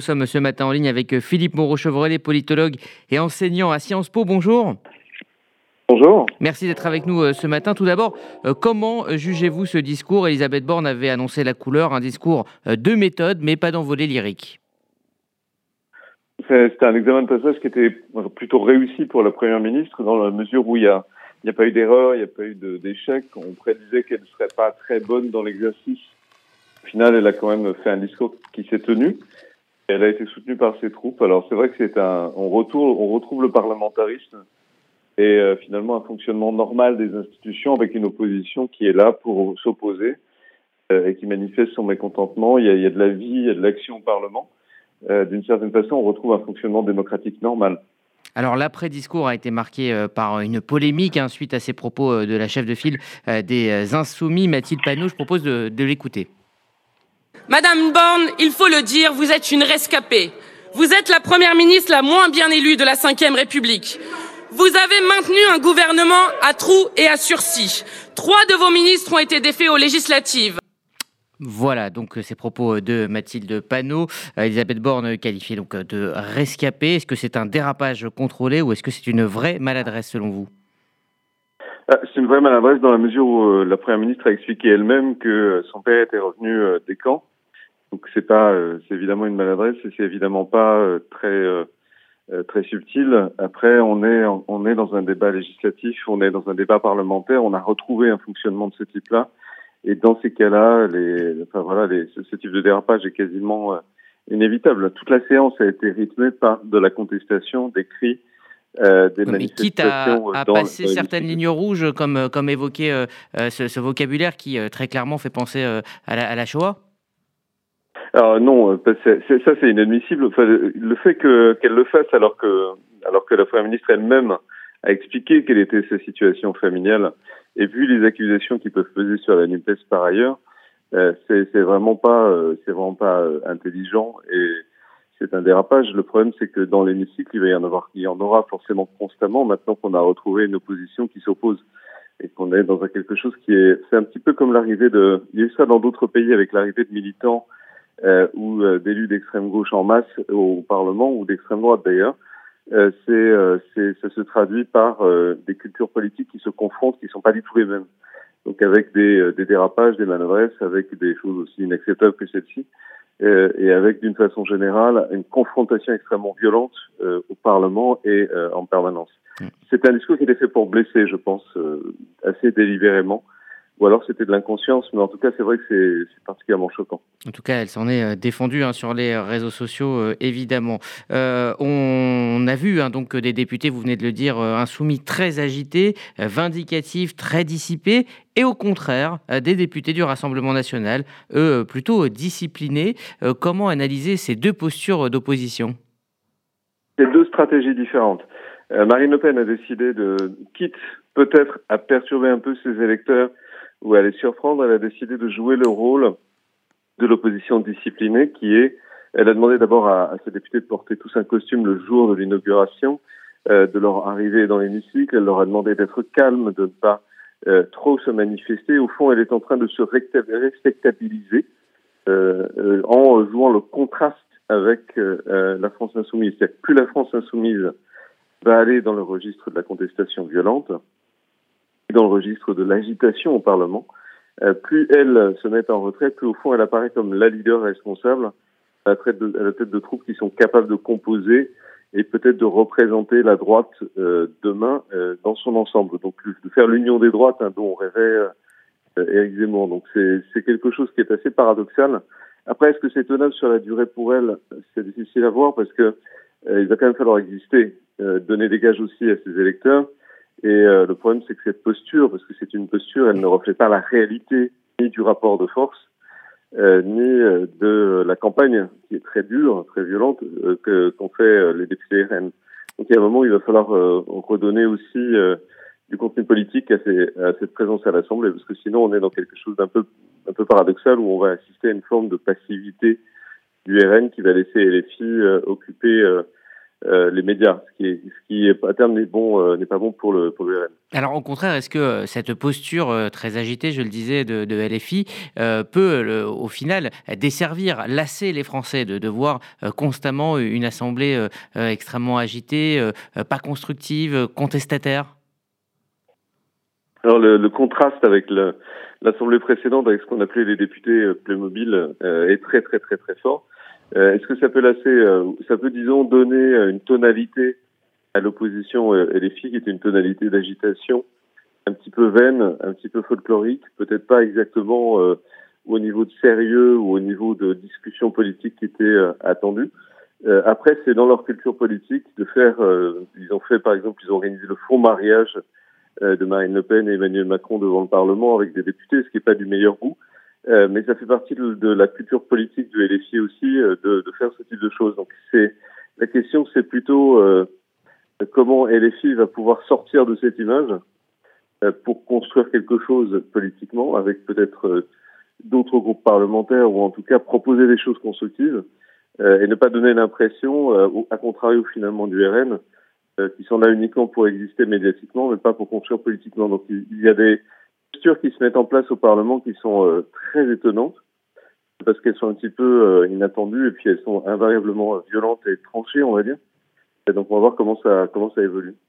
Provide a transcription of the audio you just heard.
Nous sommes ce matin en ligne avec euh, Philippe Moreau-Chevrolet, politologue et enseignant à Sciences Po. Bonjour. Bonjour. Merci d'être avec nous euh, ce matin. Tout d'abord, euh, comment jugez-vous ce discours? Elisabeth Borne avait annoncé la couleur, un discours de méthode, mais pas d'envolée lyrique. C'était un examen de passage qui était plutôt réussi pour la Première ministre, dans la mesure où il n'y a, a pas eu d'erreur, il n'y a pas eu d'échec. On prédisait qu'elle ne serait pas très bonne dans l'exercice. Au final, elle a quand même fait un discours qui s'est tenu. Elle a été soutenue par ses troupes. Alors c'est vrai que c'est un, on retrouve, on retrouve le parlementarisme et euh, finalement un fonctionnement normal des institutions avec une opposition qui est là pour s'opposer euh, et qui manifeste son mécontentement. Il y, a, de la vie, il y a de l'action au Parlement. Euh, D'une certaine façon, on retrouve un fonctionnement démocratique normal. Alors l'après-discours a été marqué par une polémique hein, suite à ces propos de la chef de file des Insoumis, Mathilde Panot. Je propose de l'écouter. Madame Borne, il faut le dire, vous êtes une rescapée. Vous êtes la première ministre la moins bien élue de la Ve République. Vous avez maintenu un gouvernement à trous et à sursis. Trois de vos ministres ont été défaits aux législatives. Voilà, donc euh, ces propos de Mathilde Panot. Euh, Elisabeth Borne qualifiée donc de rescapée. Est-ce que c'est un dérapage contrôlé ou est-ce que c'est une vraie maladresse selon vous? euh, C'est une vraie maladresse dans la mesure où la Première ministre a expliqué elle-même que son père était revenu des camps donc c'est pas, euh, c'est évidemment une maladresse et c'est évidemment pas euh, très euh, très subtil. Après, on est on est dans un débat législatif, on est dans un débat parlementaire, on a retrouvé un fonctionnement de ce type-là. Et dans ces cas-là, les, enfin voilà, les, ce, type de dérapage est quasiment inévitable. Toute la séance a été rythmée par de la contestation, des cris, euh, des Mais quitte à, à passer certaines lignes rouges, comme, comme évoqué ce, ce, vocabulaire qui très clairement fait penser à la, à la Shoah alors non, euh, ça c'est inadmissible. Enfin, le fait que qu'elle le fasse alors que alors que la première ministre elle-même a expliqué quelle était sa situation familiale et vu les accusations qui peuvent peser sur la Nupes par ailleurs, euh, c'est, vraiment pas euh, c'est vraiment pas euh, intelligent et c'est un dérapage. Le problème c'est que dans l'hémicycle il va y en avoir il y en aura forcément constamment maintenant qu'on a retrouvé une opposition qui s'oppose et qu'on est dans quelque chose qui est c'est un petit peu comme l'arrivée de il y a eu ça dans d'autres pays avec l'arrivée de militants euh, ou euh, d'élus d'extrême gauche en masse au Parlement ou d'extrême droite d'ailleurs, euh, c'est, ça se traduit par des cultures politiques qui se confrontent, qui ne sont pas du tout les mêmes. Donc avec des, des dérapages, des manœuvres, avec des choses aussi inacceptables que celle-ci, et avec d'une façon générale une confrontation extrêmement violente au Parlement et en permanence. Mm. C'est un discours qui était fait pour blesser, je pense, assez délibérément ou alors c'était de l'inconscience, mais en tout cas, c'est vrai que c'est particulièrement choquant. En tout cas, elle s'en est euh, défendue hein, sur les réseaux sociaux, euh, évidemment. Euh, on a vu hein, donc des députés, vous venez de le dire, insoumis très agités, vindicatifs, très dissipés, et au contraire, des députés du Rassemblement national, eux, plutôt disciplinés. comment analyser ces deux postures d'opposition? C'est deux stratégies différentes. Marine Le Pen a décidé de, quitte peut-être à perturber un peu ses électeurs, où elle est surprendre, elle a décidé de jouer le rôle de l'opposition disciplinée qui est, elle a demandé d'abord à, à, ses députés de porter tous un costume le jour de l'inauguration, euh, de leur arrivée dans l'hémicycle, elle leur a demandé d'être calme, de ne pas euh, trop se manifester. Au fond, elle est en train de se respectabiliser euh, euh en jouant le contraste avec euh, la France insoumise. C'est-à-dire plus la France insoumise va aller dans le registre de la contestation violente, dans le registre de l'agitation au Parlement. Euh, plus elle se met en retrait, plus au fond elle apparaît comme la leader responsable à la tête de, troupes qui sont capables de composer et peut-être de représenter la droite euh, demain euh, dans son ensemble. Donc de faire l'union des droites hein, dont on rêvait euh, Éric Zemmour. Donc c'est quelque chose qui est assez paradoxal. Après, est-ce que c'est tenable sur la durée pour elle? C'est difficile à voir parce que il va quand même falloir exister, donner des gages aussi à ses électeurs. Et euh, le problème, c'est que cette posture, parce que c'est une posture, elle ne reflète pas la réalité ni du rapport de force, euh, ni euh, de la campagne qui est très dure, très violente, euh, que qu'ont fait les députés RN. Donc il y a un moment où il va falloir redonner aussi du contenu politique à, ces, à cette présence à l'Assemblée, parce que sinon on est dans quelque chose d'un peu un peu paradoxal où on va assister à une forme de passivité du RN qui va laisser les filles occuper euh, les médias, ce qui, est, ce qui à terme n'est bon, euh, n'est pas bon pour le, pour le RN. Alors au contraire, est-ce que euh, cette posture très agitée, je le disais, de, de LFI peut le, au final desservir, lasser les Français de, de voir constamment une assemblée extrêmement agitée, pas constructive, contestataire? Alors le, le contraste avec l'assemblée précédente, avec ce qu'on appelait les députés Playmobil, est très très très très fort. Euh, est-ce que ça peut lasser, euh, ça peut, disons, donner euh, une tonalité à l'opposition LFI qui est une tonalité d'agitation un petit peu vaine, un petit peu folklorique, peut-être pas exactement au niveau de sérieux ou au niveau de discussion politique qui était attendu. après, c'est dans leur culture politique de faire. ils ont fait, par exemple, ils ont organisé le faux mariage de Marine Le Pen et Emmanuel Macron devant le Parlement avec des députés, ce qui n'est pas du meilleur goût. Euh, mais ça fait partie de, de, la culture politique du LFI aussi euh, de, de, faire ce type de choses. Donc c'est la question, c'est plutôt euh, comment LFI va pouvoir sortir de cette image euh, pour construire quelque chose politiquement avec peut-être d'autres groupes parlementaires ou en tout cas proposer des choses constructives et ne pas donner l'impression, à contrario finalement du RN, qui sont là uniquement pour exister médiatiquement, mais pas pour construire politiquement. Donc il y a des qui se mettent en place au Parlement qui sont euh, très étonnantes parce qu'elles sont un petit peu euh, inattendues et puis elles sont invariablement violentes et tranchées, on va dire. Et donc on va voir comment ça comment ça évolue.